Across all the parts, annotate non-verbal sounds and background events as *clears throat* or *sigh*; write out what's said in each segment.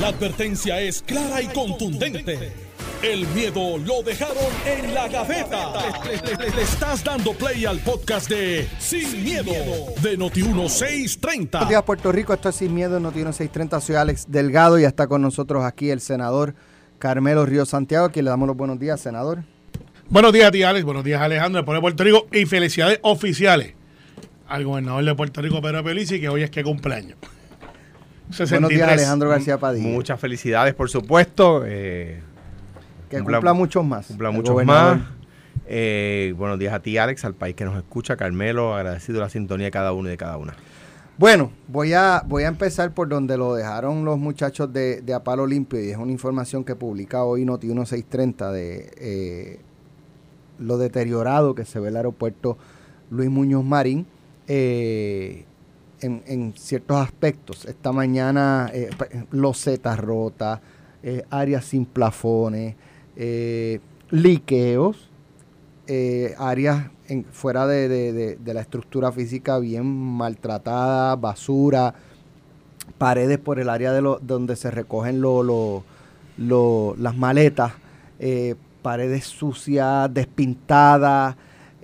La advertencia es clara y contundente. El miedo lo dejaron en la gaveta. Le, le- le estás dando play al podcast de Sin, miedo, de Noti1630. Buenos días, Puerto Rico. Esto es Sin Miedo, Noti 630. Soy Alex Delgado y está con nosotros aquí el senador Carmelo Río Santiago, a quien le damos los buenos días, senador. Buenos días a ti, Alex. Buenos días, Alejandro, de Puerto Rico. Y felicidades oficiales al gobernador de Puerto Rico, Pedro Pelici, que hoy es que cumpleaños. Buenos 63. días, Alejandro García Padilla. Muchas felicidades, por supuesto. eh, que cumpla- cumpla, muchos más. cumpla muchos gobernador. más. Eh, buenos días a ti, Alex, al país que nos escucha, Carmelo, agradecido la sintonía de cada uno y de cada una. Bueno, voy a, voy a empezar por donde lo dejaron los muchachos de, de Apalo Limpio y es una información que publica hoy Noti 1630 de eh, lo deteriorado que se ve el aeropuerto Luis Muñoz Marín eh, en, ciertos aspectos. Esta mañana eh, pa- losetas rotas, eh, áreas sin plafones, eh, liqueos, eh, áreas fuera de, de- de- de la estructura física bien maltratada, basura, paredes por el área de lo, donde se recogen lo- lo- lo- las maletas, eh, paredes sucias, despintadas.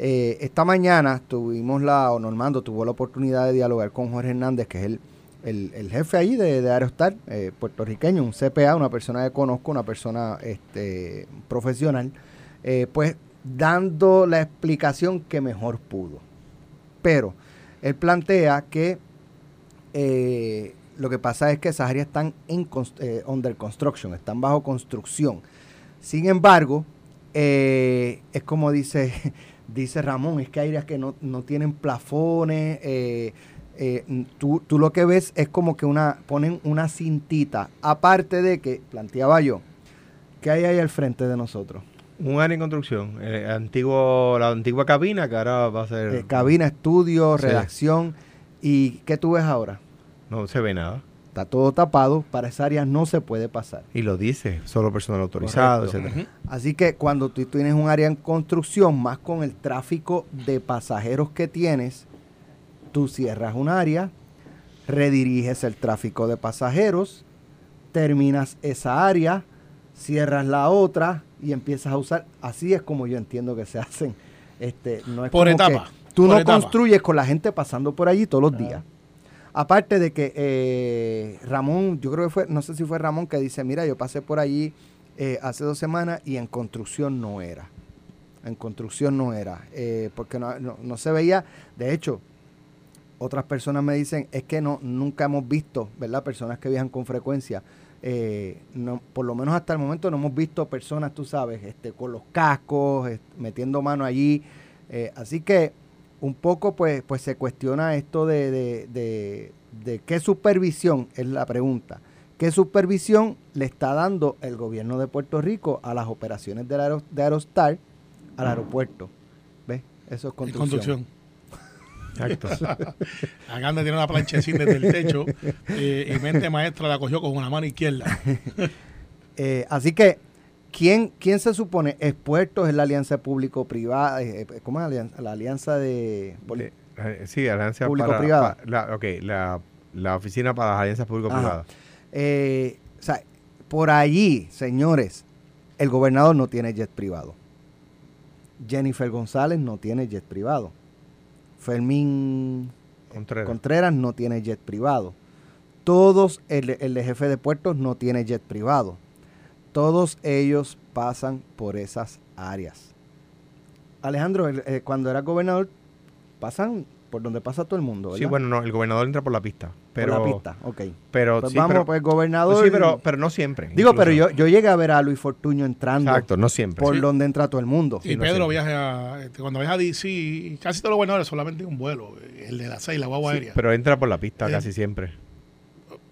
Eh, esta mañana tuvimos la, o Normando tuvo la oportunidad de dialogar con Jorge Hernández, que es el, el- jefe ahí de, de Aerostar, eh, puertorriqueño, un CPA, una persona que conozco, una persona este, profesional, eh, pues dando la explicación que mejor pudo. Pero él plantea que lo que pasa es que esas áreas están en under construction, están bajo construcción. Sin embargo, es como dice, dice Ramón, es que hay áreas que no, no tienen plafones. eh, eh, tú, tú lo que ves es como que una ponen una cintita, aparte de que, planteaba yo, que hay ahí al frente de nosotros. Un área en construcción, eh, antiguo, la antigua cabina que ahora va a ser... Cabina, estudio, Sí. redacción. ¿Y qué tú ves ahora? No se ve nada. Está todo tapado, para esa área no se puede pasar. Y lo dice, solo personal autorizado, Correcto. etcétera. Así que cuando tú tienes un área en construcción, más con el tráfico de pasajeros que tienes, tú cierras un área, rediriges el tráfico de pasajeros, terminas esa área, cierras la otra y empiezas a usar. Así es como yo entiendo que se hacen. Este, no es Por como etapa, que tú por no etapa. construyes con la gente pasando por allí todos los días. Aparte de que eh, Ramón, yo creo que fue, no sé si fue Ramón que dice, mira, yo pasé por allí eh, hace dos semanas y en construcción no era. En construcción no era. eh, porque no, no- no se veía. De hecho, otras personas me dicen, es que no nunca hemos visto, ¿verdad? Personas que viajan con frecuencia. eh, no, por lo menos hasta el momento no hemos visto personas, tú sabes, este, con los cascos, metiendo mano allí. así que un poco pues, pues se cuestiona esto de, de, de- de qué supervisión, es la pregunta, qué supervisión le está dando el gobierno de Puerto Rico a las operaciones del aero- de Aerostar al aeropuerto. ¿Ves? Eso es construcción. construcción. Exacto. *laughs* Acá me tiene una planchecita desde el techo eh, y mente maestra la cogió con una mano izquierda. *laughs* Eh, así que, ¿quién, ¿quién se supone? Expuestos en la alianza público-privada, eh, eh, ¿cómo es la alianza? La alianza de... Eh, sí, alianza Público-privada. la, ok, la, la oficina para las alianzas público-privadas. Eh, o sea, por allí, señores, el gobernador no tiene jet privado. Jennifer González no tiene jet privado. Fermín Contreras. Contreras no tiene jet privado. Todos, el, el jefe de puertos no tiene jet privado. Todos ellos pasan por esas áreas. Alejandro, eh, cuando era gobernador, pasan por donde pasa todo el mundo, Sí, bueno, no, el gobernador entra por la pista. Pero, por la pista, ok. Pero, Pues sí, vamos, pero, pues gobernador. sí, pero, pero no siempre. Digo, pero yo, yo llegué a ver a Luis Fortuño entrando Exacto, no siempre. por Sí. donde entra todo el mundo. Y no Pedro viaja, a- este, cuando viaja a DC, casi todos los gobernadores solamente un vuelo, el de las seis, la guagua Sí, aérea. pero entra por la pista casi siempre.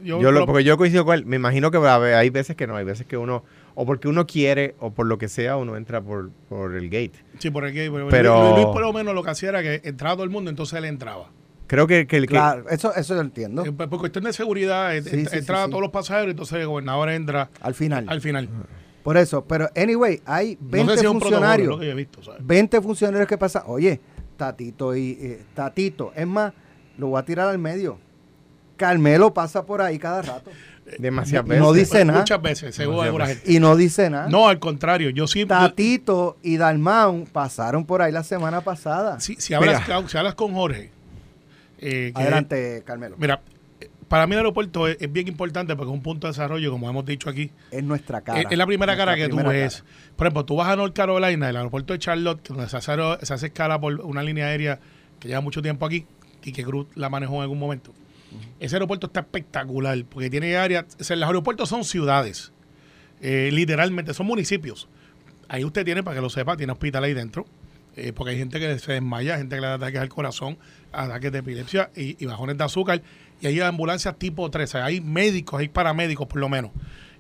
yo, Yo lo- pero- porque yo coincido con él. Me imagino que va a haber- hay veces que no, hay veces que uno, o porque uno quiere, o por lo que sea, uno entra por, por el gate. sí, por el que, pero, Pero- Luis, Luis por lo menos lo que hacía era que entraba todo el mundo, entonces él entraba. Creo que, que el que. Claro, eso, eso yo entiendo. Eh, Por cuestión de seguridad, eh, Sí, ent- sí, entraba sí, todos los pasajeros, entonces el gobernador entra Al final. al final. Por eso, pero anyway, hay 20 no sé si es un protocolo, es funcionarios. lo que yo he visto, ¿sabes? 20 funcionarios que pasan. Oye, Tatito y eh, Tatito, es más, lo voy a tirar al medio. Carmelo pasa por ahí cada rato. *laughs* Demasiadas veces. no dice nada. Muchas veces, según alguna gente. Y no dice nada. No, al contrario, yo siempre... Tatito y Dalmau pasaron por ahí la semana pasada. si, si hablas, si hablas con Jorge... eh, que- Adelante, Carmelo. Mira, para mí el aeropuerto es, es bien importante porque es un punto de desarrollo, como hemos dicho aquí. Es nuestra cara. Es, es la primera cara que tú primera ves. cara. Por ejemplo, tú vas a North Carolina, el aeropuerto de Charlotte, donde se hace, se hace escala por una línea aérea que lleva mucho tiempo aquí y que Cruz la manejó en algún momento. Ese aeropuerto está espectacular porque tiene áreas. o los aeropuertos son ciudades, eh, literalmente, son municipios. Ahí usted tiene, para que lo sepa, tiene hospital ahí dentro. eh, porque hay gente que se desmaya, gente que le da ataques al corazón, ataques de epilepsia y, bajones de azúcar. Y hay ambulancias tipo 3, o sea, hay médicos, hay paramédicos por lo menos.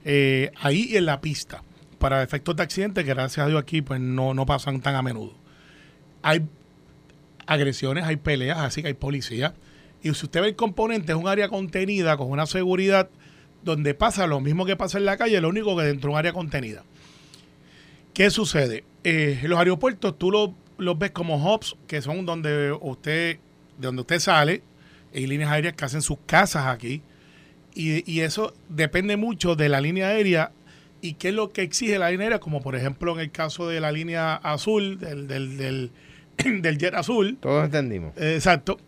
eh, ahí en la pista, para efectos de accidente, que gracias a Dios aquí pues no, no pasan tan a menudo. Hay agresiones, hay peleas, así que hay policía. Y si usted ve el componente, es un área contenida con una seguridad donde pasa lo mismo que pasa en la calle, lo único que dentro de un área contenida. ¿Qué sucede? Eh, los aeropuertos tú los, los ves como hubs, que son donde usted, de donde usted sale, hay líneas aéreas que hacen sus casas aquí, y, y eso depende mucho de la línea aérea y qué es lo que exige la línea aérea, como por ejemplo en el caso de la línea azul, del, del, del, *clears throat* del jet azul, Todos entendimos. Exacto.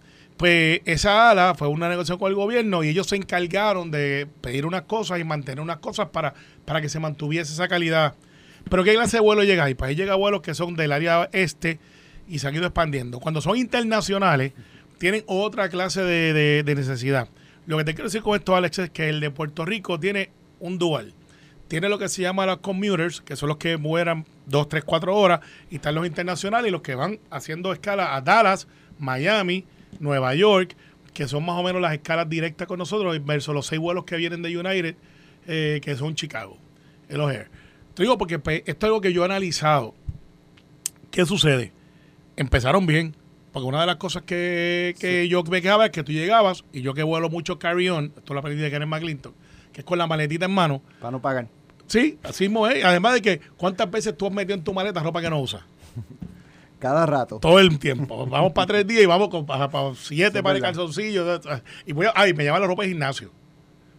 Pues esa ala fue una negociación con el gobierno y ellos se encargaron de pedir unas cosas y mantener unas cosas para, para que se mantuviese esa calidad. Pero ¿qué clase de vuelo llega ahí? Pues ahí llega vuelos que son del área este y se han ido expandiendo. Cuando son internacionales, tienen otra clase de, de- de necesidad. Lo que te quiero decir con esto, Alex, es que el de Puerto Rico tiene un dual. Tiene lo que se llama los commuters, que son los que vuelan dos, tres, cuatro horas, y están los internacionales y los que van haciendo escala a Dallas, Miami, Nueva York, que son más o menos las escalas directas con nosotros, versus los seis vuelos que vienen de United, eh, que son Chicago, el O'Hare. Te digo porque pues, esto es algo que yo he analizado. ¿Qué sucede? Empezaron bien, porque una de las cosas que, que yo me quejaba es que tú llegabas, y yo que vuelo mucho carry-on, esto lo aprendí de Karen McClinton, que es con la maletita en mano, Para no pagar. Sí, así mismo es. Además de que, ¿cuántas veces tú has metido en tu maleta ropa que no usas? *laughs* Cada rato. Todo el tiempo. Vamos para tres días y vamos con, para, para siete es pares de calzoncillos. Y voy a, ay, me lleva la ropa de gimnasio.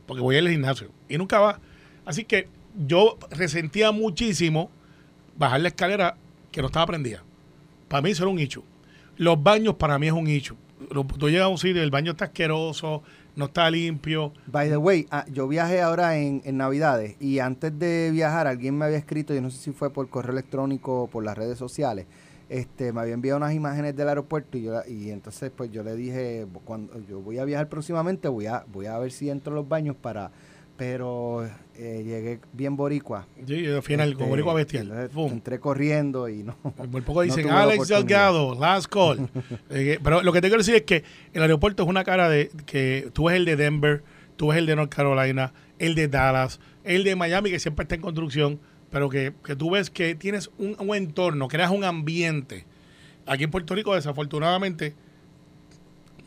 Porque voy al gimnasio. Y nunca va. Así que yo resentía muchísimo bajar la escalera que no estaba prendida. Para mí eso era un hecho. Los baños para mí es un hecho. Tú llegas a un sitio el baño está asqueroso, no está limpio. By the way, ah, yo viajé ahora en, en Navidades y antes de viajar alguien me había escrito, yo no sé si fue por correo electrónico o por las redes sociales, este, me había enviado unas imágenes del aeropuerto y, yo, y entonces pues yo le dije, cuando yo voy a viajar próximamente voy a, voy a ver si entro a los baños para, pero eh, llegué bien boricua. Sí, al final, Este, boricua bestial. Entré corriendo y no. Por poco dicen Alex. Delgado, last call. *laughs* Eh, pero lo que te quiero decir es que el aeropuerto es una cara de que tú ves el de Denver, tú ves el de North Carolina, el de Dallas, el de Miami, que siempre está en construcción, pero que, que tú ves que tienes un, entorno, creas un ambiente. Aquí en Puerto Rico, desafortunadamente,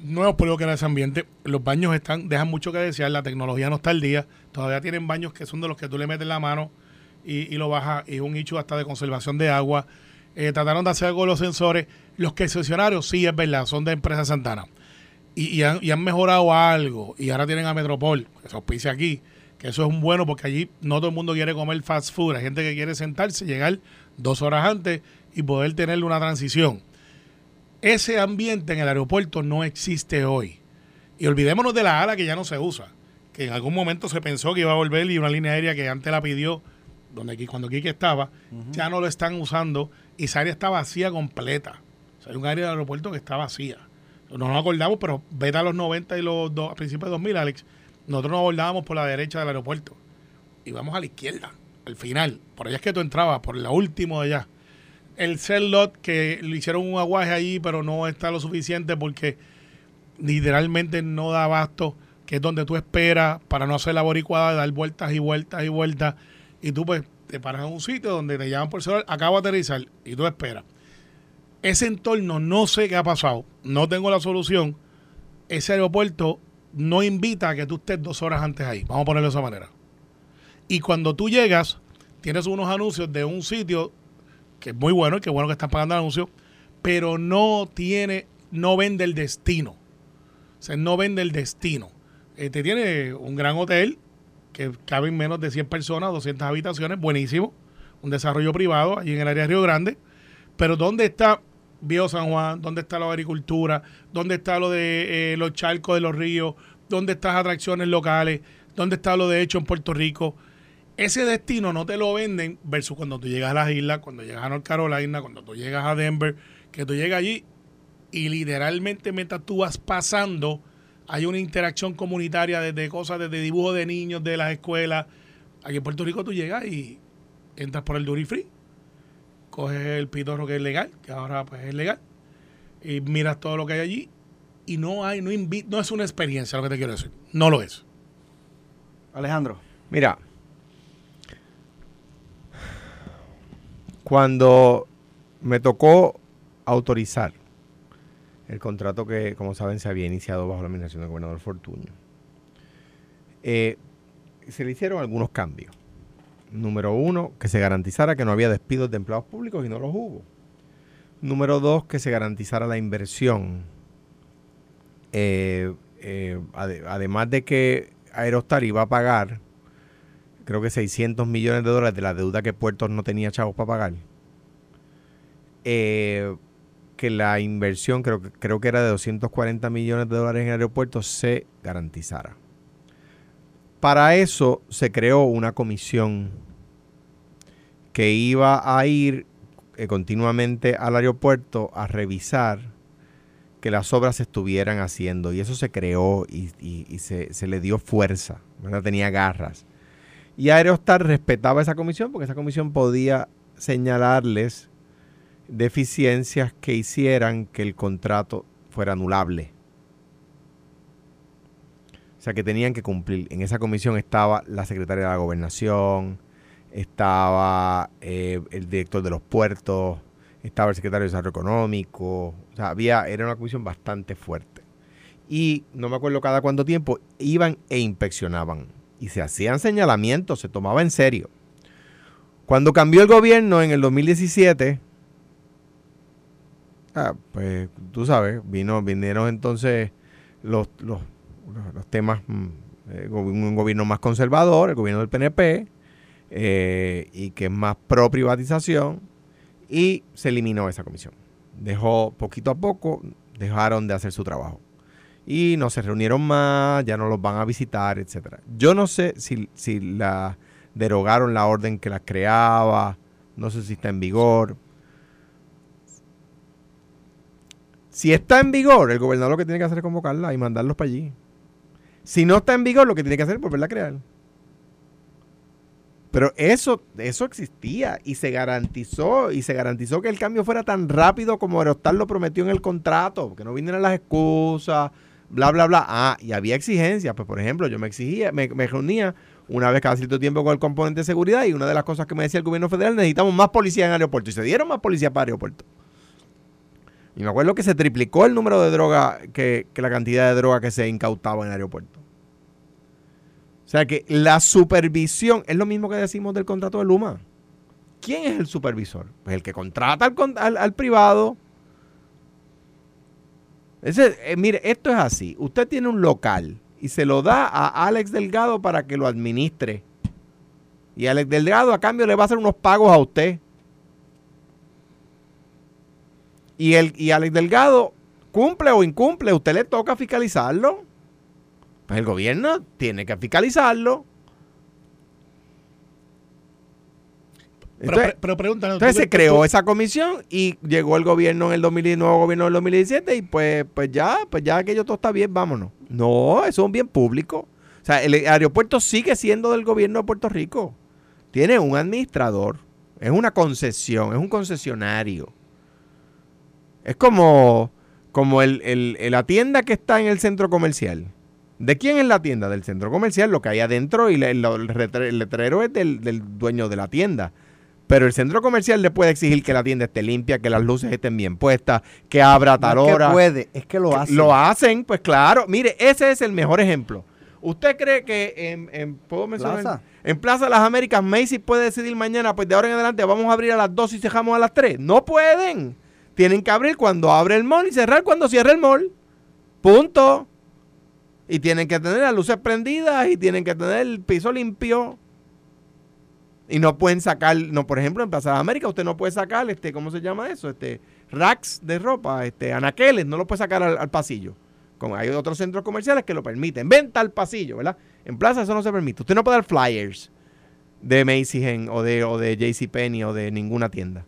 no hemos podido crear ese ambiente. Los baños están, dejan mucho que desear, la tecnología no está al día. Todavía tienen baños que son de los que tú le metes la mano y, y lo bajas. Y es un hecho hasta de conservación de agua. Eh, trataron de hacer algo los sensores. Los concesionarios, sí, es verdad, son de empresa Santana. Y, y han, y han mejorado algo. Y ahora tienen a Metropol, que se auspicia aquí. Que eso es un bueno porque allí no todo el mundo quiere comer fast food. Hay gente que quiere sentarse, llegar dos horas antes y poder tener una transición. Ese ambiente en el aeropuerto no existe hoy. Y olvidémonos de la ala que ya no se usa. Que en algún momento se pensó que iba a volver y una línea aérea que antes la pidió, donde cuando Kike estaba, ya no lo están usando y esa área está vacía completa. O sea, hay un área del aeropuerto que está vacía. No nos acordamos, pero vete a los 90 y los do- a principios de 2000, Alex. Nosotros nos abordábamos por la derecha del aeropuerto. Y vamos a la izquierda, al final. Por allá es que tú entrabas, por la última de allá. El cell lot que le hicieron un aguaje allí, pero no está lo suficiente porque literalmente no da abasto, que es donde tú esperas para no hacer la boricuada, dar vueltas y vueltas y vueltas. Y tú pues te paras en un sitio donde te llaman por celular, acabo de aterrizar y tú esperas. Ese entorno no sé qué ha pasado, no tengo la solución. Ese aeropuerto no invita a que tú estés dos horas antes ahí, vamos a ponerlo de esa manera. Y cuando tú llegas, tienes unos anuncios de un sitio que es muy bueno y que bueno que están pagando el anuncio, pero no tiene, no vende el destino. O sea, no vende el destino. Este tiene un gran hotel, que caben menos de 100 personas, 200 habitaciones, buenísimo. Un desarrollo privado allí en el área de Río Grande. Pero ¿dónde está Bio San Juan? ¿Dónde está la agricultura? ¿Dónde está lo de eh, los charcos de los ríos? ¿Dónde están las atracciones locales? ¿Dónde está lo de hecho en Puerto Rico? Ese destino no te lo venden versus cuando tú llegas a las islas, cuando llegas a North Carolina, cuando tú llegas a Denver, que tú llegas allí y literalmente mientras tú vas pasando hay una interacción comunitaria desde cosas, desde dibujo de niños de las escuelas. Aquí en Puerto Rico tú llegas y entras por el duty free, coges el pitorro que es legal, que ahora pues es legal, y miras todo lo que hay allí y no hay, no, no es una experiencia lo que te quiero decir, no lo es. Alejandro. Mira, cuando me tocó autorizar el contrato que, como saben, se había iniciado bajo la administración del gobernador Fortuño, eh, se le hicieron algunos cambios. Número uno, que se garantizara que no había despidos de empleados públicos y no los hubo. Número dos, que se garantizara la inversión. Eh, eh, además de que Aerostar iba a pagar, creo que 600 millones de dólares de la deuda que Puerto no tenía chavos para pagar. Eh, que la inversión, creo, creo que era de 240 millones de dólares en aeropuertos, se garantizara. Para eso se creó una comisión que iba a ir eh, continuamente al aeropuerto a revisar que las obras se estuvieran haciendo. Y eso se creó y, se, le dio fuerza, ¿verdad? tenía garras. Y Aerostar respetaba esa comisión porque esa comisión podía señalarles deficiencias que hicieran que el contrato fuera anulable. O sea, que tenían que cumplir. En esa comisión estaba la secretaria de la gobernación, estaba eh, el director de los puertos, estaba el secretario de Desarrollo Económico. O sea, había, era una comisión bastante fuerte. Y no me acuerdo cada cuánto tiempo, iban e inspeccionaban. Y se hacían señalamientos, se tomaba en serio. Cuando cambió el gobierno en el 2017, Ah, pues tú sabes, vino, vinieron entonces los, los, temas, mm, eh, un gobierno más conservador, el gobierno del PNP, eh, y que es más pro privatización, y se eliminó esa comisión. Dejó poquito a poco, dejaron de hacer su trabajo. Y no se reunieron más, ya no los van a visitar, etcétera. Yo no sé si, si la derogaron la orden que la creaba, no sé si está en vigor, Si está en vigor, el gobernador lo que tiene que hacer es convocarla y mandarlos para allí. Si no está en vigor, lo que tiene que hacer es volverla a crear. Pero eso, eso existía y se garantizó, y se garantizó que el cambio fuera tan rápido como Aerostar lo prometió en el contrato, que no vinieran las excusas, bla, bla, bla. Ah, y había exigencias. Pues, por ejemplo, yo me exigía, me, me reunía una vez cada cierto tiempo con el componente de seguridad y una de las cosas que me decía el gobierno federal, necesitamos más policía en aeropuerto. Y se dieron más policía para aeropuerto. Y me acuerdo que se triplicó el número de droga, que, la cantidad de droga que se incautaba en el aeropuerto. O sea que la supervisión es lo mismo que decimos del contrato de Luma. ¿Quién es el supervisor? Pues el que contrata al, privado. Ese, eh, mire, esto es así. Usted tiene un local y se lo da a Alex Delgado para que lo administre. Y Alex Delgado a cambio le va a hacer unos pagos a usted. Y, el, y Alex Delgado cumple o incumple, usted le toca fiscalizarlo. Pues el gobierno tiene que fiscalizarlo. Entonces, pero, entonces se creó esa comisión y llegó el gobierno en el 2019, gobierno del 2017 y pues, pues ya, pues ya aquello todo está bien, vámonos. No, eso es un bien público. O sea, el aeropuerto sigue siendo del gobierno de Puerto Rico. Tiene un administrador, es una concesión, es un concesionario. Es como, como el, la tienda que está en el centro comercial. ¿De quién es la tienda? Del centro comercial, lo que hay adentro y el, letrero es del, dueño de la tienda. Pero el centro comercial le puede exigir que la tienda esté limpia, que las luces estén bien puestas, que abra tal no es Que puede, es que lo hacen. Lo hacen, pues claro. Mire, ese es el mejor ejemplo. ¿Usted cree que en, en ¿puedo mencionar? Plaza. En Plaza de las Américas, Macy's puede decidir mañana, pues de ahora en adelante vamos a abrir a las 2 y cerramos a las 3? No pueden. Tienen que abrir cuando abre el mall y cerrar cuando cierra el mall. Punto. Y tienen que tener las luces prendidas y tienen que tener el piso limpio. Y no pueden sacar, no, por ejemplo, en Plaza de América usted no puede sacar, este, ¿cómo se llama eso? Este, racks de ropa, este, anaqueles, no lo puede sacar al, pasillo. Como hay otros centros comerciales que lo permiten. Venta al pasillo, ¿verdad? En plaza eso no se permite. Usted no puede dar flyers de Macy's en- o de, o de JCPenney o de ninguna tienda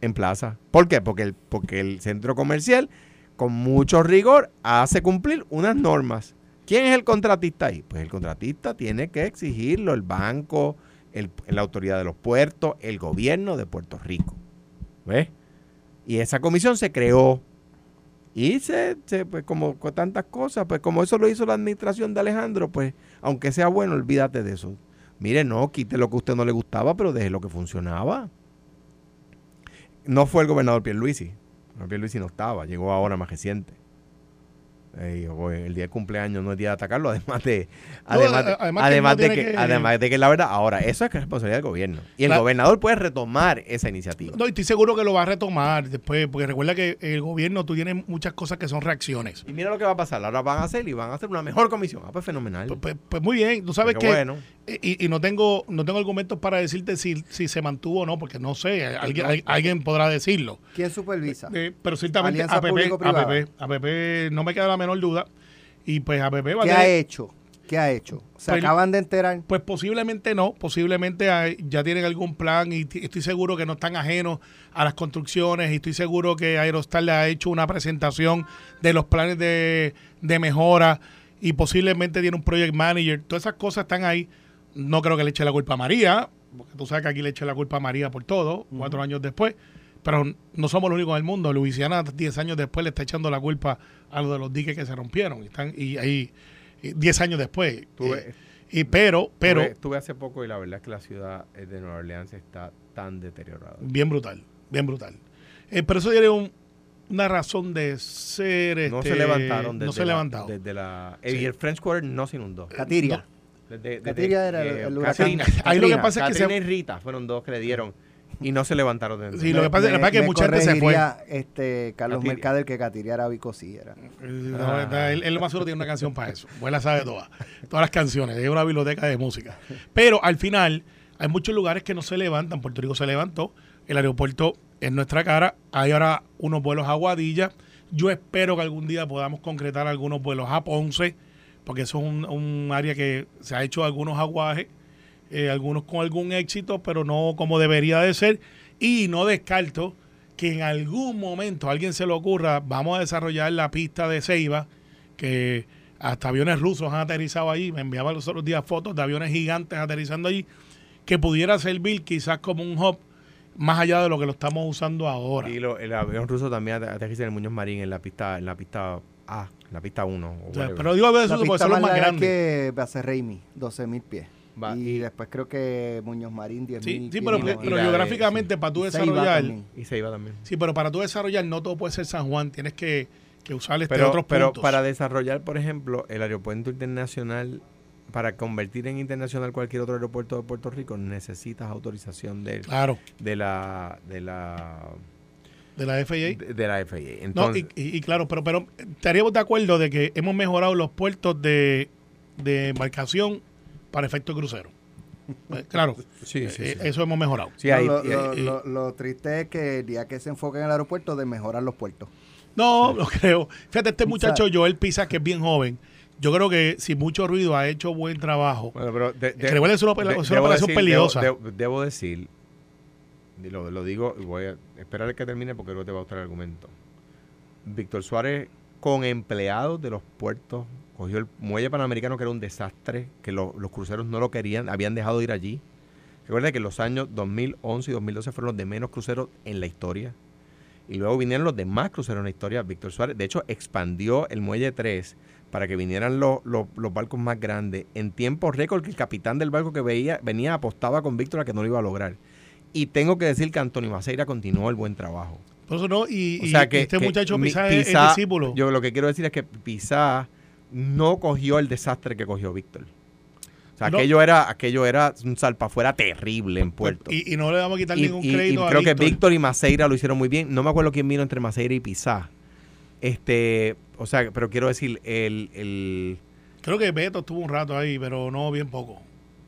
en plaza. ¿Por qué? Porque el, porque el centro comercial, con mucho rigor, hace cumplir unas normas. ¿Quién es el contratista ahí? Pues el contratista tiene que exigirlo, el banco, el- la autoridad de los puertos, el gobierno de Puerto Rico. ¿Ves? Y esa comisión se creó. Y se, se, pues como con tantas cosas, pues como eso lo hizo la administración de Alejandro, pues aunque sea bueno, olvídate de eso. Mire, no, quite lo que a usted no le gustaba, pero deje lo que funcionaba. No fue el gobernador Pierluisi. El Pierluisi no estaba, llegó ahora más reciente. Eh, o el día de cumpleaños no es día de atacarlo, *laughs* además de además, de- además que no de que, que- además de que la verdad, ahora, eso es responsabilidad del gobierno. Y el La- gobernador puede retomar esa iniciativa. No, y estoy seguro que lo va a retomar después, porque recuerda que el gobierno, tú tienes muchas cosas que son reacciones. Y mira lo que va a pasar, ahora van a hacer y van a hacer una mejor comisión. Ah, pues fenomenal. Pues, pues- pues muy bien, tú sabes que... bueno. Y, y no tengo no tengo argumentos para decirte si, si se mantuvo o no, porque no sé, alguien, al- alguien podrá decirlo. ¿Quién supervisa? Eh, pero ciertamente APP. APP, APP, no me queda la menor duda. Y pues APP va a ¿Qué ha tener- hecho? ¿Qué ha hecho? ¿Se Pues- acaban de enterar? Pues posiblemente no, posiblemente hay- ya tienen algún plan y estoy seguro que no están ajenos a las construcciones y estoy seguro que Aerostar le ha hecho una presentación de los planes de, de mejora y posiblemente tiene un project manager. Todas esas cosas están ahí. No creo que le eche la culpa a María, porque tú sabes que aquí le eche la culpa a María por todo, cuatro años después. Pero no somos los únicos del mundo. Luisiana, 10 años después, le está echando la culpa a lo de los diques que se rompieron. Y, están, y ahí, y 10 años después. Tú eh, y pero, pero, Estuve, estuve hace poco y la verdad es que la ciudad eh, de Nueva Orleans está tan deteriorada. bien brutal, bien brutal. Eh, pero eso tiene un- una razón de ser. No este, se levantaron desde No se la, levantaron. Desde la, Sí. Y el French Quarter no se inundó. Catiria. Catiria era el- eh, el huracán. Ahí lo que pasa es que Katrina se- y Rita fueron dos que le dieron y no se levantaron de Sí, lo que pasa- es que mucha gente se fue. Este, Carlos Catiria. Mercader que Catiria era Bicosí. Era. Eh, no, está- él, él lo más seguro tiene una canción para eso. Pues la sabe todas. Todas las canciones. Es una biblioteca de música. Pero al final, hay muchos lugares que no se levantan. Puerto Rico se levantó. El aeropuerto en nuestra cara. Hay ahora unos vuelos a Aguadilla. Yo espero que algún día podamos concretar algunos vuelos a Ponce. Porque eso es un, un área que se ha hecho algunos aguajes. eh, algunos con algún éxito, pero no como debería de ser. Y no descarto que en algún momento a alguien se le ocurra, vamos a desarrollar la pista de Ceiba, que hasta aviones rusos han aterrizado allí, me enviaban los otros días fotos de aviones gigantes aterrizando allí, que pudiera servir quizás como un hub más allá de lo que lo estamos usando ahora. Y lo- el avión ruso también ate- aterriza en el Muñoz Marín en la pista, en la pista A, la pista 1. O sea, pero digo a veces La pista más más larga grandes. que Bacerreimi, 12.000 pies. Va, y, y- después creo que Muñoz Marín, 10.000 Sí, sí, pero, pero de- geográficamente para tú desarrollar, y se iba también. sí, pero para tú desarrollar no todo puede ser San Juan, tienes que, que usar este Pero, otros pero puntos. para desarrollar, por ejemplo, el aeropuerto internacional, para convertir en internacional cualquier otro aeropuerto de Puerto Rico, necesitas autorización de, Claro, de la de la de la FAA. de, de la FAA. No, Entonces, y, y- y claro, pero, pero estaríamos de acuerdo de que hemos mejorado los puertos de, de embarcación para efecto crucero. Eh, claro, *laughs* sí, sí, eh, sí. eso hemos mejorado. Sí, No, ahí- lo, y- lo- y- lo- lo triste es que el día que se enfoque en el aeropuerto de mejorar los puertos. No, *laughs* lo creo. Fíjate, este muchacho Joel Pisa, que es bien joven, yo creo que sin mucho ruido ha hecho buen trabajo. Bueno, pero de, de- Que es una- es operación decir- peligrosa. Debo, decir, lo, lo digo, voy a esperar que termine porque luego te va a gustar el argumento. Víctor Suárez, con empleados de los puertos, cogió el muelle panamericano que era un desastre, que lo- los cruceros no lo querían, habían dejado de ir allí. Recuerda que los años 2011 y 2012 fueron los de menos cruceros en la historia. Y luego vinieron los demás cruceros en la historia. Víctor Suárez, de hecho, expandió el muelle 3 para que vinieran los, los- los barcos más grandes. En tiempo récord, que el capitán del barco que veía, venía apostaba con Víctor a que no lo iba a lograr. Y tengo que decir que Antonio Maceira continuó el buen trabajo. Por eso no, y, O y sea que este que muchacho mi- Pisa es, discípulo. Yo lo que quiero decir es que Pisa no cogió el desastre que cogió Víctor. O sea, No. aquello era aquello era un salpafuera terrible en Puerto. y, y no le vamos a quitar Y, ningún y- y crédito a creo que Víctor. Víctor y Maceira lo hicieron muy bien. No me acuerdo quién vino entre Maceira y Pizá. Este, o sea, pero quiero decir, el, el Creo que Beto estuvo un rato ahí, pero no bien poco.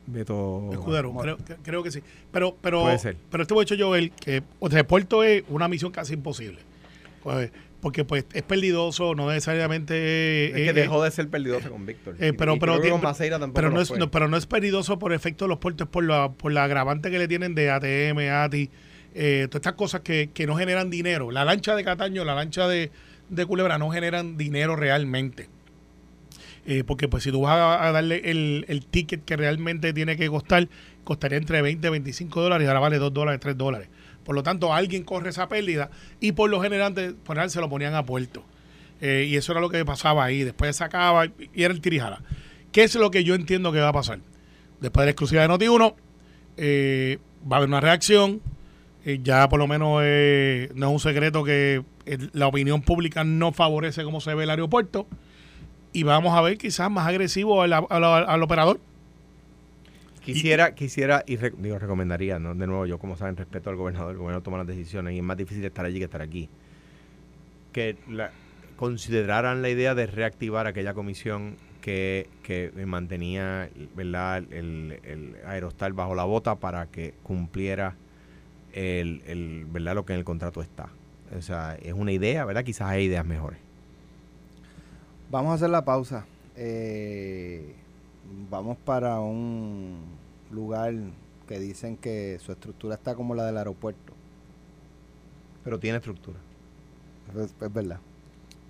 Beto Escudero, creo, que- creo que sí. Pero, pero, Puede ser. pero este hecho Joel, que o sea, Puerto es una misión casi imposible. Pues, porque pues es perdidoso, no necesariamente. Es que eh, dejó de ser perdidoso con Víctor. eh, pero, Y pero, con pero, lo no es, no, pero no es perdidoso por efecto de los puertos, por la, por la agravante que le tienen de ATM, ATI, eh, todas estas cosas que, que no generan dinero. La lancha de Cataño, la lancha de, de Culebra no generan dinero realmente. Eh, porque pues si tú vas a, darle el, el ticket que realmente tiene que costar, costaría entre 20 y 25 dólares ahora vale 2 dólares, 3 dólares. Por lo tanto, alguien corre esa pérdida y por lo general, por general se lo ponían a puerto. Eh, y eso era lo que pasaba ahí. Después sacaba y era el tirijala. ¿Qué es lo que yo entiendo que va a pasar? Después de la exclusiva de Noti1, eh, va a haber una reacción. Ya por lo menos no es un secreto que la opinión pública no favorece cómo se ve el aeropuerto. Y vamos a ver quizás más agresivo al, al- operador. Quisiera, quisiera, y re- digo, recomendaría, de nuevo, yo como saben, respeto al gobernador, el gobernador toma las decisiones y es más difícil estar allí que estar aquí. Que la- consideraran la idea de reactivar aquella comisión que, que mantenía ¿verdad? El, el aerostal bajo la bota para que cumpliera el, el, ¿verdad? lo que en el contrato está. O sea, es una idea, ¿verdad? Quizás hay ideas mejores. Vamos a hacer la pausa. Eh, vamos para un lugar que dicen que su estructura está como la del aeropuerto. Pero tiene estructura. Es, es verdad.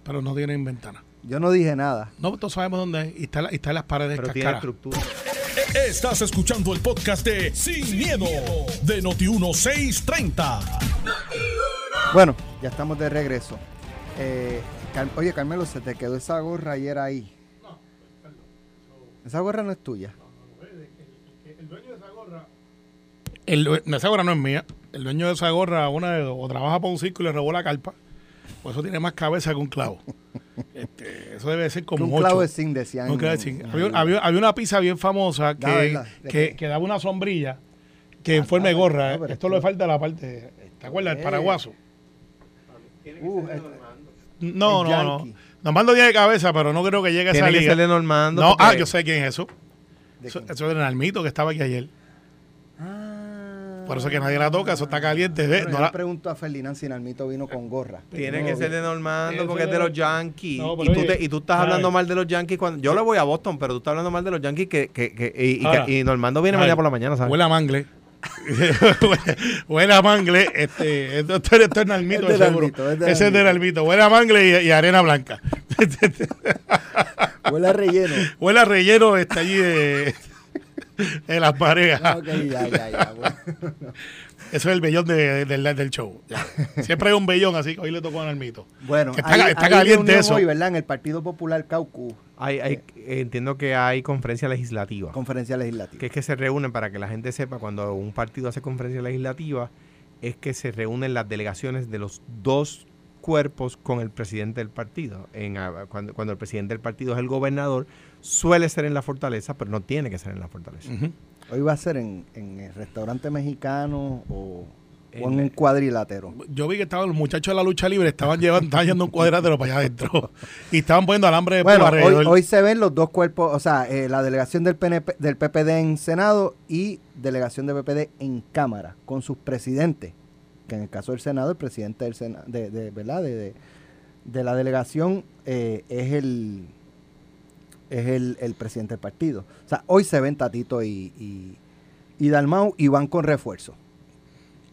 Pero no tienen ventana. Yo no dije nada. No, todos sabemos dónde es. Y está, la- y está en las paredes Pero tiene estructura. Estás escuchando el podcast de Sin, miedo, de Noti1630. Bueno, ya estamos de regreso. Eh, Car- Oye, Carmelo, se te quedó esa gorra ayer ahí. Esa gorra no es tuya. El dueño de esa gorra. El, no, esa gorra no es mía. El dueño de esa gorra, una de dos, o trabaja para un circo y le robó la carpa. Por eso tiene más cabeza que un clavo. *laughs* Este, eso debe ser como un ocho. clavo de zinc, decían. Un clavo de en- zinc. en- Había, había- había una pizza bien famosa Ah, que. ¿De que, daba una sombrilla que en forma de ah, gorra. no, pero Esto es le falta la parte. ¿Te acuerdas? El Eh. paraguaso. Uh, este- No, el no, no. Normando tiene cabeza, pero no creo que llegue a esa Tiene que de Normando. No, ah, yo sé quién es eso. ¿de Eso, quién? eso es de Nalmito que estaba aquí ayer. Ah. Por eso es que nadie la toca, eso está caliente. ¿ves? Bueno, No yo la- le pregunto a Ferdinand si Nalmito vino con gorra. Tiene No, que ser de Normando porque es de de los Yankees. No, y, pero tú oye, te- y tú estás hablando mal de los Yankees cuando. Yo le voy a Boston, pero tú estás hablando mal de los Yankees que, que, que- y, y Ahora, que- y Normando viene mañana por la mañana, ¿sabes? Huele a mangle. *laughs* huele a mangle. Este, esto, esto, esto es Nalmito, Es seguro. Nalmito, es Ese es de Nalmito. Huele a mangle y, y arena blanca. *laughs* Huele a relleno. huele a relleno está allí *laughs* de, de las parejas. Ah, ok, ya, ya, ya. bueno. Eso es el vellón de- del, del show. *laughs* Siempre hay un vellón, así que hoy le tocó a Nalmito. Bueno, Que está- hay- está hay caliente eso. hoy, ¿verdad? En el Partido Popular Caucus, Hay, hay, entiendo que hay conferencia legislativa. conferencia legislativa. que es que se reúnen para que la gente sepa cuando un partido hace conferencia legislativa es que se reúnen las delegaciones de los dos cuerpos con el presidente del partido. En, ah, cuando, cuando el presidente del partido es el gobernador, suele ser en la fortaleza, pero no tiene que ser en la fortaleza. Ujú. Hoy va a ser en, en el restaurante mexicano o, o en En- un cuadrilátero. Yo vi que estaban los muchachos de la lucha libre, estaban llevando, estaban yendo un cuadrilátero para allá adentro. *laughs* Y estaban poniendo alambre de Bueno, hoy se ven los dos cuerpos, o sea, eh, la delegación del, PNP, del PPD en Senado y delegación del PPD en Cámara, con sus presidentes, que en el caso del Senado, el presidente del Senado, de, de- ¿verdad? De, de- de la delegación eh, es el es el, el presidente del partido. O sea, hoy se ven Tatito y, y, y Dalmau y van con refuerzo.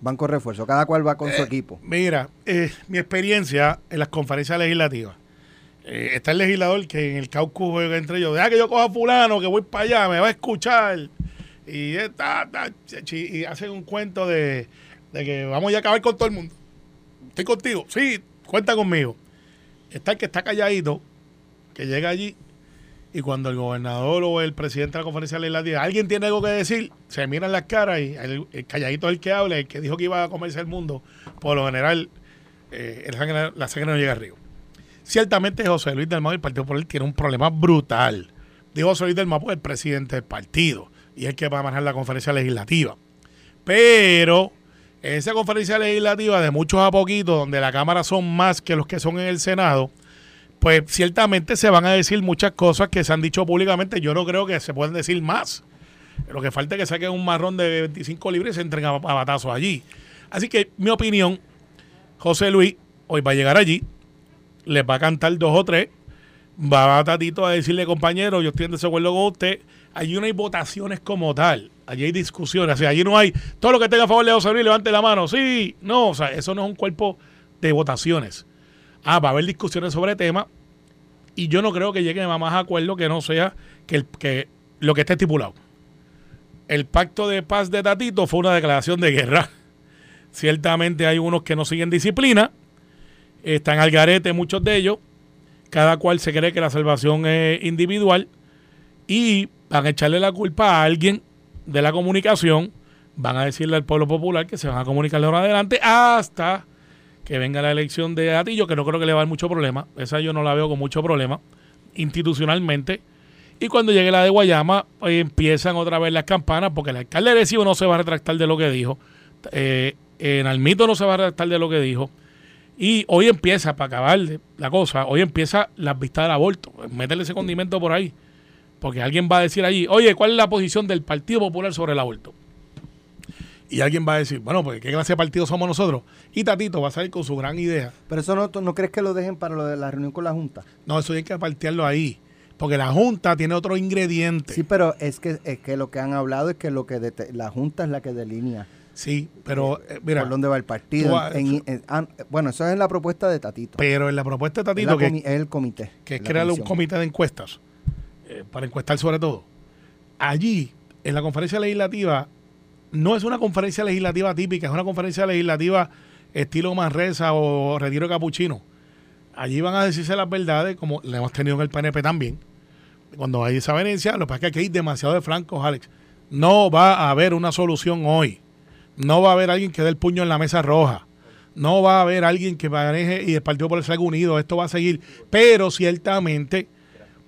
Van con refuerzo, cada cual va con su equipo. Mira, eh, mi experiencia en las conferencias legislativas. eh, está el legislador que en el caucus juega entre ellos, deja que yo coja a fulano, que voy para allá, me va a escuchar. Y, eh, chi- y hacen un cuento de, de que vamos ya a acabar con todo el mundo. Estoy contigo, sí, cuenta conmigo. Está el que está calladito, que llega allí, y cuando el gobernador o el presidente de la conferencia legislativa, alguien tiene algo que decir, se miran las caras y el, calladito es el que habla, el que dijo que iba a comerse el mundo, por lo general, eh, el sangre- la sangre no llega arriba. Ciertamente José Luis Dalmau y el Partido Popular tiene un problema brutal. Digo José Luis Dalmau porque es el presidente del partido y es el que va a manejar la conferencia legislativa. Pero esa conferencia legislativa de muchos a poquitos, donde la Cámara son más que los que son en el Senado, pues ciertamente se van a decir muchas cosas que se han dicho públicamente. Yo no creo que se puedan decir más. Lo que falta es que saquen un marrón de 25 libras y se entren a, batazos allí. Así que mi opinión, José Luis hoy va a llegar allí, les va a cantar dos o tres, va a Tatito a decirle, compañero, yo estoy en desacuerdo con usted. Allí no hay votaciones como tal, allí hay discusiones, allí no hay todo lo que tenga a favor de José Luis, levante la mano, sí, no, o sea, eso no es un cuerpo de votaciones. Ah, va a haber discusiones sobre temas y yo no creo que lleguen a más acuerdo que no sea que, el, que lo que esté estipulado. El pacto de paz de Tatito fue una declaración de guerra. *laughs* Ciertamente hay unos que no siguen disciplina, están al garete muchos de ellos, cada cual se cree que la salvación es individual. Y van a echarle la culpa a alguien de la comunicación, van a decirle al pueblo popular que se van a comunicar de ahora adelante hasta que venga la elección de Atillo, que no creo que le va a dar mucho problema, esa yo no la veo con mucho problema institucionalmente. Y cuando llegue la de Guayama, pues, empiezan otra vez las campanas, porque el alcalde de Recibo no se va a retractar de lo que dijo. Eh, en Almito no se va a retractar de lo que dijo. Y hoy empieza, para acabar la cosa, hoy empieza las vistas del aborto. Métele ese condimento por ahí. Porque alguien va a decir allí, oye, ¿cuál es la posición del Partido Popular sobre el aborto? Y alguien va a decir, bueno, pues ¿qué clase de partido somos nosotros? Y Tatito va a salir con su gran idea. Pero eso no, ¿no crees que lo dejen para lo de la reunión con la Junta? No, eso hay que partirlo ahí. Porque la Junta tiene otro ingrediente. Sí, pero es que, es que lo que han hablado es que lo que la Junta es la que delinea Sí, pero eh, mira, por dónde va el partido. tú vas- En- en- bueno, eso es en la propuesta de Tatito. pero en la propuesta de es, Tatito, que, comi- es el comité. que es crear un comité de encuestas, eh, para encuestar sobre todo. Allí, en la conferencia legislativa, no es una conferencia legislativa típica, es una conferencia legislativa estilo Manresa o Retiro Capuchino. Allí van a decirse las verdades, como le hemos tenido en el PNP también. Cuando hay esa venencia, lo que pasa es que aquí hay demasiado de francos, Alex. No va a haber una solución hoy. No va a haber alguien que dé el puño en la mesa roja. No va a haber alguien que maneje y el Partido Popular salga unido. Esto va a seguir. Pero ciertamente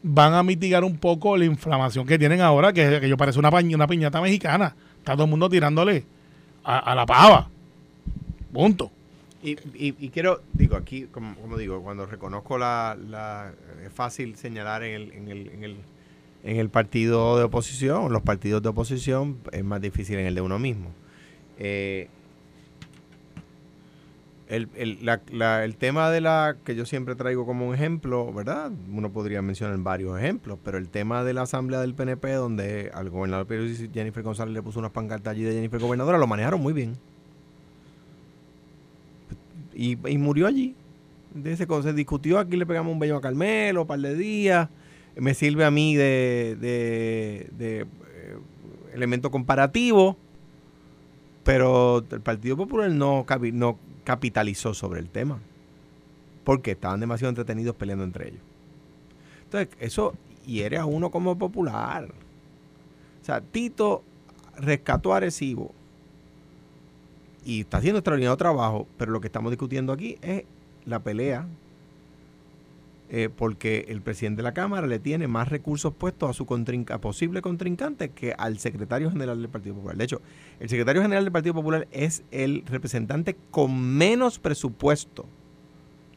van a mitigar un poco la inflamación que tienen ahora, que, que yo parece una, una piñata mexicana. Está todo el mundo tirándole a, a la pava. Punto. Y, y- y quiero, digo, aquí, como, como digo, cuando reconozco la, la- Es fácil señalar en el, en, el, en, el, en el partido de oposición, los partidos de oposición, es más difícil en el de uno mismo. Eh, el, el, la- el tema de la que yo siempre traigo como un ejemplo, ¿verdad? Uno podría mencionar varios ejemplos, pero el tema de la asamblea del PNP, donde al gobernador Jennifer González le puso unas pancartas allí de Jennifer Gobernadora, lo manejaron muy bien y, y murió allí. De co- se discutió, aquí le pegamos un bello a Carmelo, un par de días. Me sirve a mí de, de- de, eh, elemento comparativo, pero el Partido Popular no, no capitalizó sobre el tema, porque estaban demasiado entretenidos peleando entre ellos. Entonces, eso hiere a uno como popular. O sea, Tito rescató a Arecibo y está haciendo extraordinario trabajo, pero lo que estamos discutiendo aquí es la pelea eh, porque el presidente de la Cámara le tiene más recursos puestos a su contrinca- posible contrincante que al secretario general del Partido Popular. De hecho, el secretario general del Partido Popular es el representante con menos presupuesto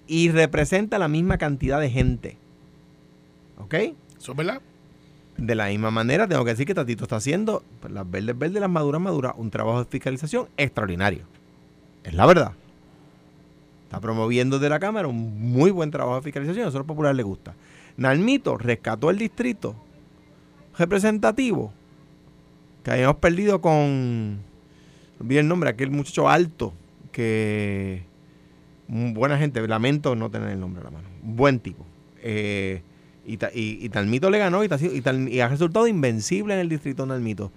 y representa la misma cantidad de gente. ¿Ok? ¿Eso es verdad? De la misma manera, tengo que decir que Tatito está haciendo, pues, las verdes verdes, las maduras maduras, un trabajo de fiscalización extraordinario. Es la verdad. Está promoviendo de la Cámara un muy buen trabajo de fiscalización, a nosotros populares les gusta. Nalmito rescató el distrito representativo que habíamos perdido con, olvidé el nombre, aquel muchacho alto que, mm, buena gente, lamento no tener el nombre a la mano, buen tipo. Eh, y, y, y Talmito le ganó y, y y ha resultado invencible en el distrito Nalmito.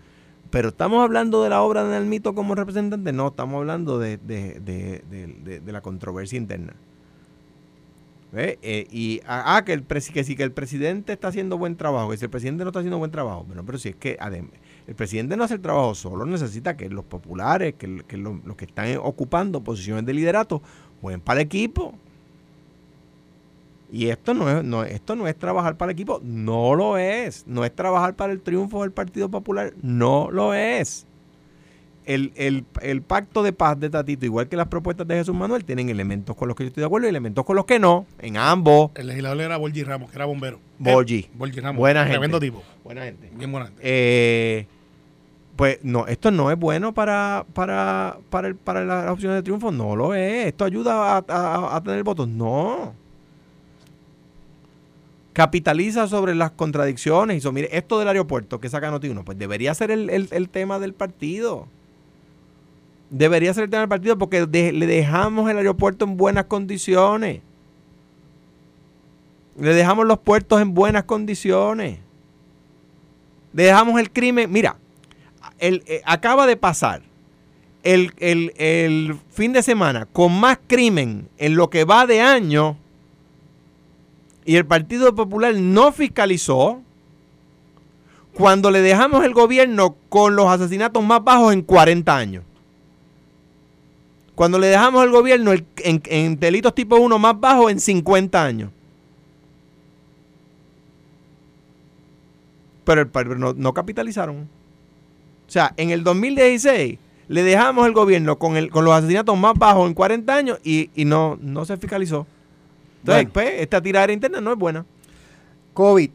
Pero estamos hablando de la obra de Nalmito como representante, no, estamos hablando de, de- de- de- la controversia interna. Eh, y ah, ah, que el que sí que el presidente está haciendo buen trabajo, que si el presidente no está haciendo buen trabajo, bueno, pero si es que adem- el presidente no hace el trabajo solo, necesita que los populares, que, que lo- los que están ocupando posiciones de liderato, jueguen para el equipo. Y esto no es, no, esto no es trabajar para el equipo, no lo es. No es trabajar para el triunfo del Partido Popular, no lo es. el, el, el pacto de paz de Tatito, igual que las propuestas de Jesús Manuel, tienen elementos con los que yo estoy de acuerdo y elementos con los que no, en ambos. El legislador era Borgi Ramos, que era bombero. Borgi. Eh, Borgi Ramos. Buena gente. Tremendo tipo. Buena gente. Bien buena gente. Eh, pues no, esto no es bueno para, para, para, el- para las opciones de triunfo, no lo es. Esto ayuda a, a- a tener votos, no. Capitaliza sobre las contradicciones y eso, mire, esto del aeropuerto que saca Noti1, pues debería ser el, el- el tema del partido. Debería ser el tema del partido porque le dejamos el aeropuerto en buenas condiciones. Le dejamos los puertos en buenas condiciones. Le dejamos el crimen. Mira, el, eh, acaba de pasar el- el fin de semana con más crimen en lo que va de año y el Partido Popular no fiscalizó cuando le dejamos el gobierno con los asesinatos más bajos en 40 años. Cuando le dejamos el gobierno en, delitos tipo 1 más bajos en 50 años. Pero, el, no, no capitalizaron. O sea, en el 2016 le dejamos el gobierno con, el, con los asesinatos más bajos en 40 años y, y no, no se fiscalizó. Entonces, Bueno. pues, esta tiradera interna no es buena. COVID,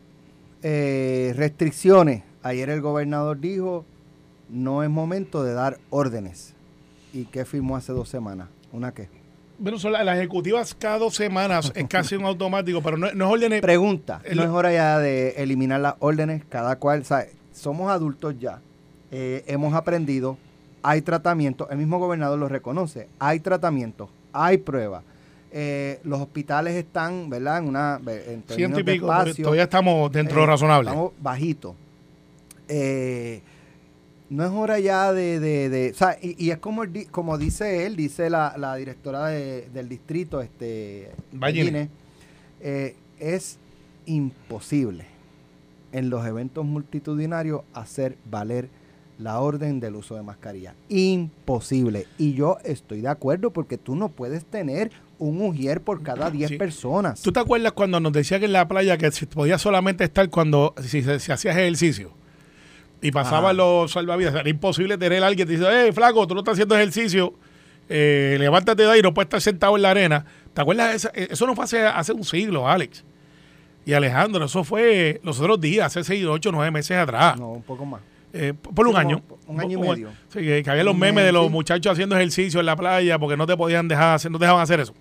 eh, restricciones. Ayer el gobernador dijo, no es momento de dar órdenes. ¿Y qué firmó hace dos semanas? ¿Una qué? Bueno, son la- las ejecutivas cada dos semanas es casi un automático, pero no, no es órdenes. Pregunta, el- ¿no es hora ya de eliminar las órdenes? Cada cual, ¿sabe? Somos adultos ya, eh, hemos aprendido, hay tratamiento, el mismo gobernador lo reconoce, hay tratamiento, hay pruebas. Eh, los hospitales están, ¿verdad? En una, en ciento y de pico. espacio, Todavía estamos dentro de lo eh, razonable. Estamos bajitos. Eh, no es hora ya de... de, de- o sea, y, y es como, di- como dice él, dice la, la directora de- del distrito, este, eh, es imposible en los eventos multitudinarios hacer valer la orden del uso de mascarilla. Imposible. Y yo estoy de acuerdo porque tú no puedes tener un ujier por cada 10 Sí. personas. ¿Tú te acuerdas cuando nos decía que en la playa que se podía solamente estar cuando si, se- si hacías ejercicio? Y pasaban los salvavidas. Era imposible tener a alguien que te dice, hey, flaco, tú no estás haciendo ejercicio, eh, levántate de ahí, no puedes estar sentado en la arena. ¿Te acuerdas? eh, Eso no fue hace, hace un siglo, Alex. Y Alejandro, eso fue los otros días, hace 6, 8, 9 meses atrás. No, un poco más. Eh, por un Sí, año. un año y medio. Sí, que, había los memes mes, de los muchachos haciendo ejercicio en la playa porque no te podían dejar hacer, no dejaban hacer eso.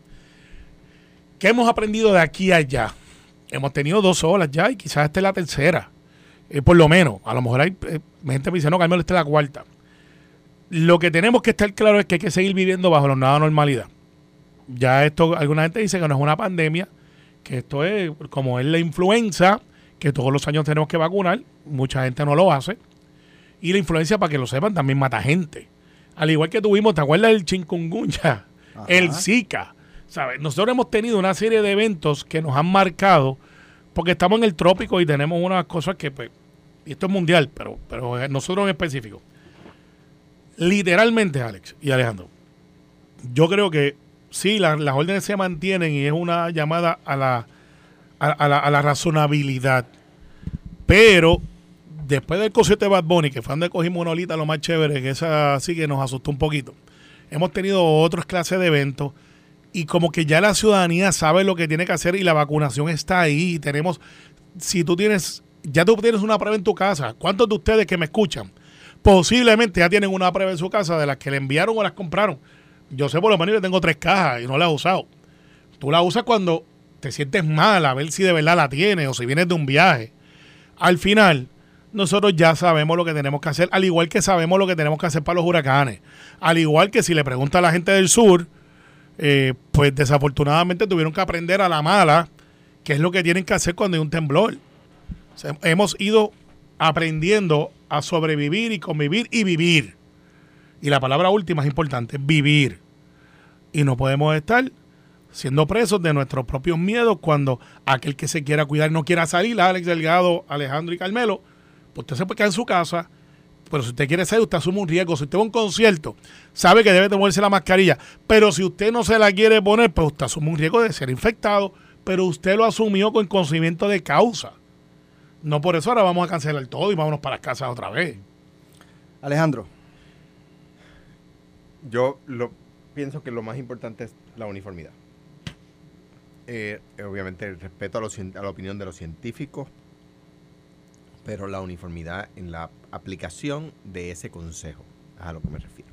¿Qué hemos aprendido de aquí a allá? Hemos tenido dos olas ya y quizás esta es la tercera. Eh, por lo menos. A lo mejor hay eh, gente me dice, no, Carmelo, esta es la cuarta. Lo que tenemos que estar claro es que hay que seguir viviendo bajo la nueva normalidad. Ya esto, alguna gente dice que no es una pandemia, que esto es como es la influenza, que todos los años tenemos que vacunar, mucha gente no lo hace. Y la influencia, para que lo sepan, también mata gente. Al igual que tuvimos, ¿te acuerdas del chikungunya? Ajá. El Zika. ¿Sabes? Nosotros hemos tenido una serie de eventos que nos han marcado porque estamos en el trópico y tenemos unas cosas que, pues, y esto es mundial, pero, pero nosotros en específico. Literalmente, Alex y Alejandro, yo creo que sí, la- las órdenes se mantienen y es una llamada a la, a, a la, a la razonabilidad. Pero después del concierto de Bad Bunny, que fue donde cogimos una olita lo más chévere, que esa sí que nos asustó un poquito, hemos tenido otras clases de eventos y como que ya la ciudadanía sabe lo que tiene que hacer y la vacunación está ahí. Tenemos, si tú tienes, ya tú tienes una prueba en tu casa, ¿cuántos de ustedes que me escuchan posiblemente ya tienen una prueba en su casa de las que le enviaron o las compraron? Yo sé por lo menos que tengo tres cajas y no las he usado. Tú la usas cuando te sientes mal, a ver si de verdad la tienes o si vienes de un viaje. Al final, nosotros ya sabemos lo que tenemos que hacer, al igual que sabemos lo que tenemos que hacer para los huracanes. Al igual que si le pregunta a la gente del sur, eh, pues desafortunadamente tuvieron que aprender a la mala qué es lo que tienen que hacer cuando hay un temblor. Hemos ido aprendiendo a sobrevivir y convivir y vivir. Y la palabra última es importante, vivir. Y no podemos estar siendo presos de nuestros propios miedos cuando aquel que se quiera cuidar no quiera salir, Alex Delgado, Alejandro y Carmelo, usted se puede quedar en su casa, pero si usted quiere salir, usted asume un riesgo. Si usted va a un concierto, sabe que debe de ponerse la mascarilla, pero si usted no se la quiere poner, pues usted asume un riesgo de ser infectado, pero usted lo asumió con conocimiento de causa. No por eso ahora vamos a cancelar todo y vámonos para casa otra vez. Alejandro, Yo lo, pienso que lo más importante es la uniformidad. Eh, obviamente el respeto a, los cien- a la opinión de los científicos, pero la uniformidad en la aplicación de ese consejo, es a lo que me refiero.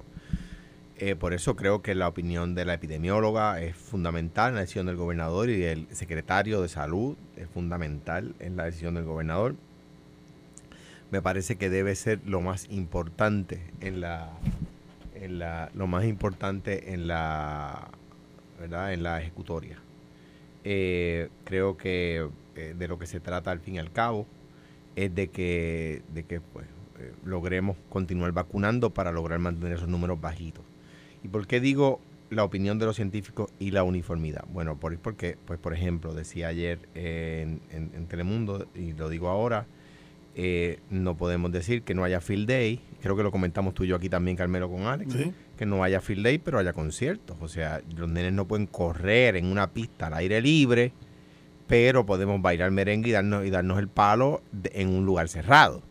Eh, por eso creo que la opinión de la epidemióloga es fundamental en la decisión del gobernador y del secretario de salud es fundamental en la decisión del gobernador. Me parece que debe ser lo más importante en la, en la lo más importante en la verdad en la ejecutoria. Eh, creo que eh, de lo que se trata al fin y al cabo es de que, de que pues, eh, logremos continuar vacunando para lograr mantener esos números bajitos. ¿Y por qué digo la opinión de los científicos y la uniformidad? Bueno, por, porque, pues, por ejemplo, decía ayer eh, en, en- en Telemundo, y lo digo ahora, eh, no podemos decir que no haya field day. Creo que lo comentamos tú y yo aquí también, Carmelo, con Alex. Sí. Que no haya field day, pero haya conciertos. O sea, los nenes no pueden correr en una pista al aire libre, pero podemos bailar merengue y darnos, y darnos el palo en un lugar cerrado.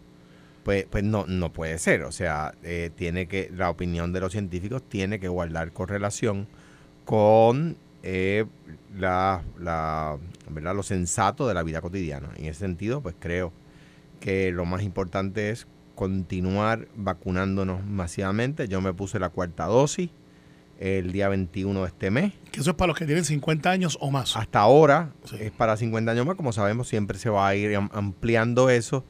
Pues, pues no, no puede ser. O sea, eh, tiene que, la opinión de los científicos tiene que guardar correlación con eh, la, la, ¿verdad? lo sensato de la vida cotidiana. En ese sentido, pues creo que lo más importante es continuar vacunándonos masivamente. Yo me puse la cuarta dosis el día 21 de este mes. Que eso es para los que tienen 50 años o más. Hasta ahora Sí. es para 50 años más, como sabemos siempre se va a ir am- ampliando eso.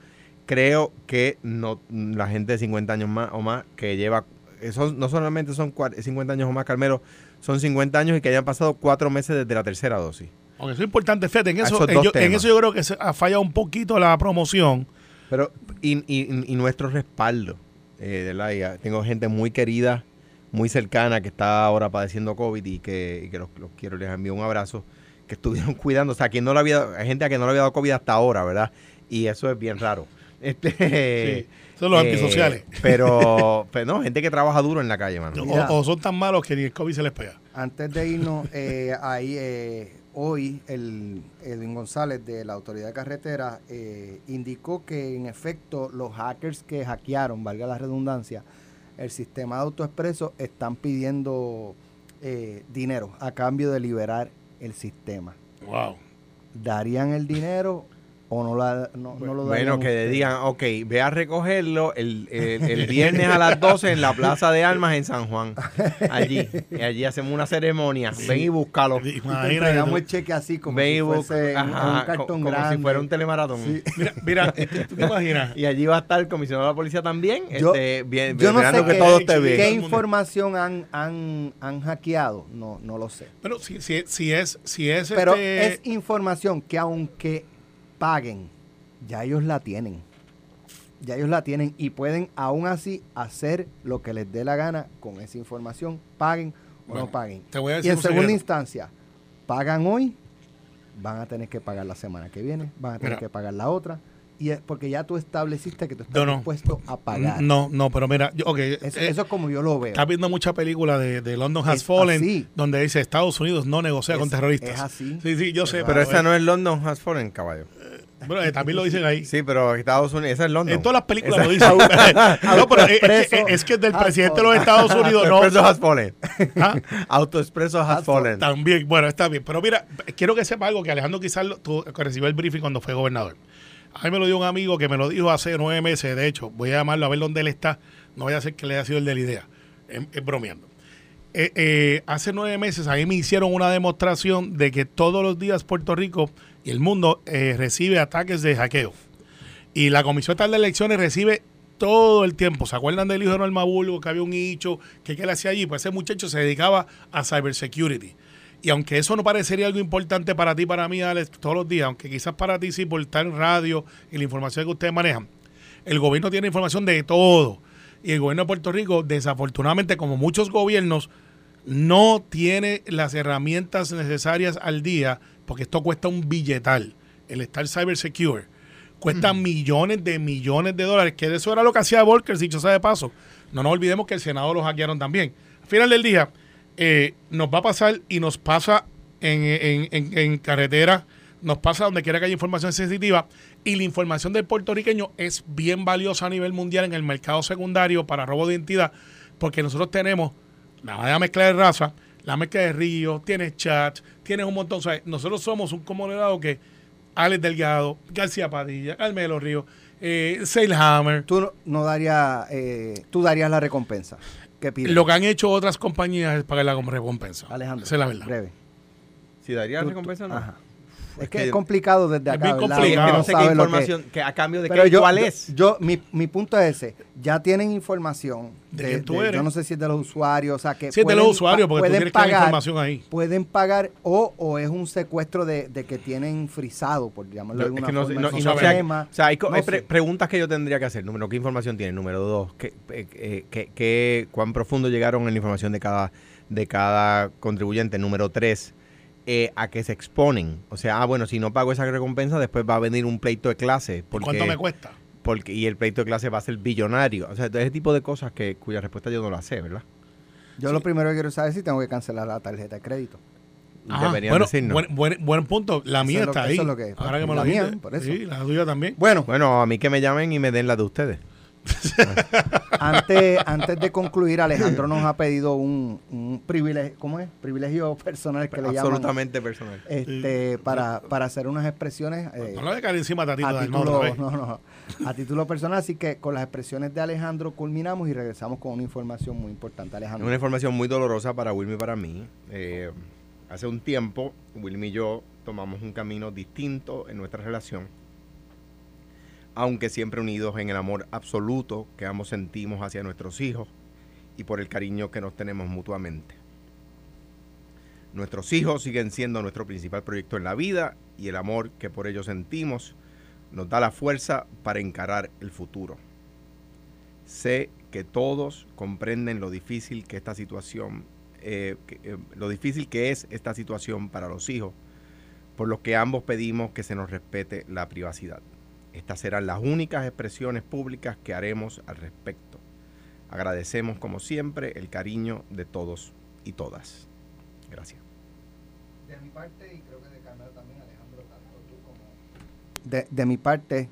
Creo que no la gente de 50 años más o más que lleva, eso no solamente son cua- 50 años o más, Carmelo, son 50 años y que hayan pasado cuatro meses desde la tercera dosis. Aunque eso es importante, fíjate, en eso, en yo, en eso yo creo que se ha fallado un poquito la promoción. Pero, y, y- y nuestro respaldo, eh, ¿verdad? Y, ah, tengo gente muy querida, muy cercana que está ahora padeciendo COVID y que, y que los, los quiero, les envío un abrazo, que estuvieron *laughs* cuidando, o sea, quien no le había, hay gente a quien no le había dado COVID hasta ahora, ¿verdad? Y eso es bien raro. *laughs* Este, Sí, son los antisociales. *laughs* Pero, pero no, gente que trabaja duro en la calle, mano. O son tan malos que ni el COVID se les pega. Antes de irnos, eh, ahí eh, hoy el Edwin González de la Autoridad de Carretera eh, indicó que en efecto los hackers que hackearon, valga la redundancia, el sistema de autoexpreso están pidiendo eh, dinero a cambio de liberar el sistema. Wow. ¿Darían el dinero o no, la, no, no lo darían? Bueno, que ustedes? digan, ok, ve a recogerlo el, el- el viernes a las 12 en la Plaza de Armas en San Juan. Allí, y allí hacemos una ceremonia. Ven y búscalo. Te Imagínate. el cheque así como Ven si fuese un- ajá, un cartón co- como grande. si fuera un telemaratón. Sí. *laughs* Mira, mira, ¿tú te *laughs* imaginas? Y allí va a estar el comisionado de la policía también, Yo- este, bien, Yo no sé que qué, todo esté bien. qué información han, han, han hackeado, no, no lo sé. Bueno, si, si, si es, si es Pero este, es información que aunque paguen, ya ellos la tienen. Ya ellos la tienen y pueden aún así hacer lo que les dé la gana con esa información, paguen o Bueno, no paguen. te voy a Y en un segunda secreto. instancia, pagan hoy, van a tener que pagar la semana que viene, van a tener Mira. que pagar la otra, y es porque ya tú estableciste que tú estás No, no. dispuesto a pagar. No, no, pero mira, yo, ok, Eso, eh, eso es como yo lo veo. estás viendo mucha película de, de London Has Es Fallen, así. donde dice Estados Unidos no negocia Es- con terroristas. es así. Sí, sí, yo sé, pero, Pero esa no es London Has Fallen, caballo. Bueno, eh, también lo dicen ahí. Sí, pero Estados Unidos, esa es London. En todas las películas Esa- lo dicen. *laughs* no, pero es, es que, es que del presidente de los. Estados Unidos no. Autoexpreso Has Fallen. ¿Ah? Autoexpreso Has fallen. También, bueno, está bien. Pero mira, quiero que sepa algo que Alejandro quizás recibió el briefing cuando fue gobernador. A mí me lo dio un amigo que me lo dijo hace nueve meses. De hecho, voy a llamarlo a ver dónde él está. No vaya a ser que le haya sido el de la idea. Es, es bromeando. Eh, eh, hace nueve meses a mí me hicieron una demostración de que todos los días Puerto Rico y el mundo eh, recibe ataques de hackeo. Y la Comisión Estatal de Elecciones recibe todo el tiempo. ¿Se acuerdan del hijo de Norma que había un nicho que, que él hacía allí? Pues ese muchacho se dedicaba a cybersecurity. Y aunque eso no parecería algo importante para ti, para mí, Alex, todos los días, aunque quizás para ti sí, por estar en radio y la información que ustedes manejan, el gobierno tiene información de todo. Y el gobierno de Puerto Rico, desafortunadamente, como muchos gobiernos, no tiene las herramientas necesarias al día, porque esto cuesta un billetal, el estar cyber secure. Cuesta millones de millones de dólares, que eso era lo que hacía Volker, dicho sea de paso. No nos olvidemos que el Senado lo hackearon también. Al final del día, eh, nos va a pasar y nos pasa en, en- en- en carretera, nos pasa donde quiera que haya información sensitiva y la información del puertorriqueño es bien valiosa a nivel mundial en el mercado secundario para robo de identidad porque nosotros tenemos la mezcla de raza, la mezcla de ríos, tienes chat, tienes un montón. O sea, nosotros somos un comunidad que Alex Delgado, García Padilla, Carmelo Río, eh, Sailhammer. Tú no, no darías, eh, tú darías la recompensa. ¿Qué pides? Lo que han hecho otras compañías es pagarla como recompensa. Alejandro, Esa es la verdad. breve. Si daría tú- recompensa o no. ajá. Es Es que que- es complicado desde Es acá. bien ¿verdad? complicado. Es que no sé qué que- información, que a cambio de Pero qué, yo, cuál es. yo- mi, mi punto es ese. Ya tienen información. ¿De De, tú de- eres? yo no sé si es de los usuarios. O sea, que Sí, es de los usuarios, porque tú pueden tienes que dar pagar, información ahí. Pueden pagar o, o es un secuestro de, de que tienen frisado, por llamarlo de No, es alguna que no, forma. no- y no o sea, hay, co- No hay pre- sé. preguntas que yo tendría que hacer. Número, ¿qué información tiene? Número dos, ¿qué, eh, eh, qué- qué- cuán profundo llegaron en la información de cada, de cada contribuyente? Número tres, eh, a qué se exponen. O sea, ah, bueno, si no pago esa recompensa, después va a venir un pleito de clase. Porque, ¿Cuánto me cuesta? Porque, y el pleito de clase va a ser billonario. O sea, ese tipo de cosas que cuya respuesta yo no la sé, ¿verdad? Yo lo primero que quiero saber es si tengo que cancelar la tarjeta de crédito. Ajá, Deberían bueno, decirnos. buen, buen, buen punto. La Eso mía es está eso ahí. es lo que- Ahora que me la lo mía, por eso. Sí, la tuya también. Bueno, Bueno, a mí que me llamen y me den la de ustedes. *laughs* antes, antes de concluir, Alejandro nos ha pedido un, un privilegio, ¿cómo es? Privilegio personal que le llaman. Absolutamente personal. Este, para, para hacer unas expresiones eh, No le encima a a título, no, no, a título personal. Así que con las expresiones de Alejandro culminamos y regresamos con una información muy importante. Alejandro. una información muy dolorosa para Wilmy y para mí. Eh, hace un tiempo, Wilmy y yo tomamos un camino distinto en nuestra relación, aunque siempre unidos en el amor absoluto que ambos sentimos hacia nuestros hijos y por el cariño que nos tenemos mutuamente. Nuestros hijos siguen siendo nuestro principal proyecto en la vida y el amor que por ellos sentimos nos da la fuerza para encarar el futuro. Sé que todos comprenden lo difícil que esta situación, eh, eh, lo difícil que es esta situación para los hijos, por lo que ambos pedimos que se nos respete la privacidad. Estas serán las únicas expresiones públicas que haremos al respecto. Agradecemos como siempre el cariño de todos y todas. Gracias. De mi parte, y creo que de Carmelo también, Alejandro, tanto tú como... De, de mi parte,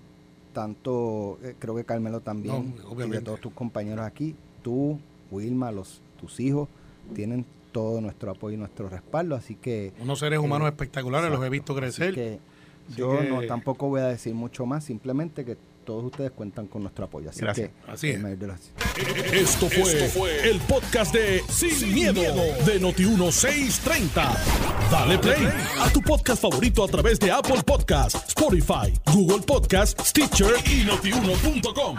tanto, eh, creo que Carmelo también, No, y de todos tus compañeros aquí, tú, Wilma, los, tus hijos, tienen todo nuestro apoyo y nuestro respaldo, así que... Unos seres humanos Eh, espectaculares, los he visto Así crecer. que yo que- no tampoco voy a decir mucho más, simplemente que todos ustedes cuentan con nuestro apoyo. Así Gracias. que, Así es. Esto fue, el podcast de Sin, miedo, de Noti1630. Dale play a tu podcast favorito a través de Apple Podcasts, Spotify, Google Podcasts, Stitcher y notiuno.com.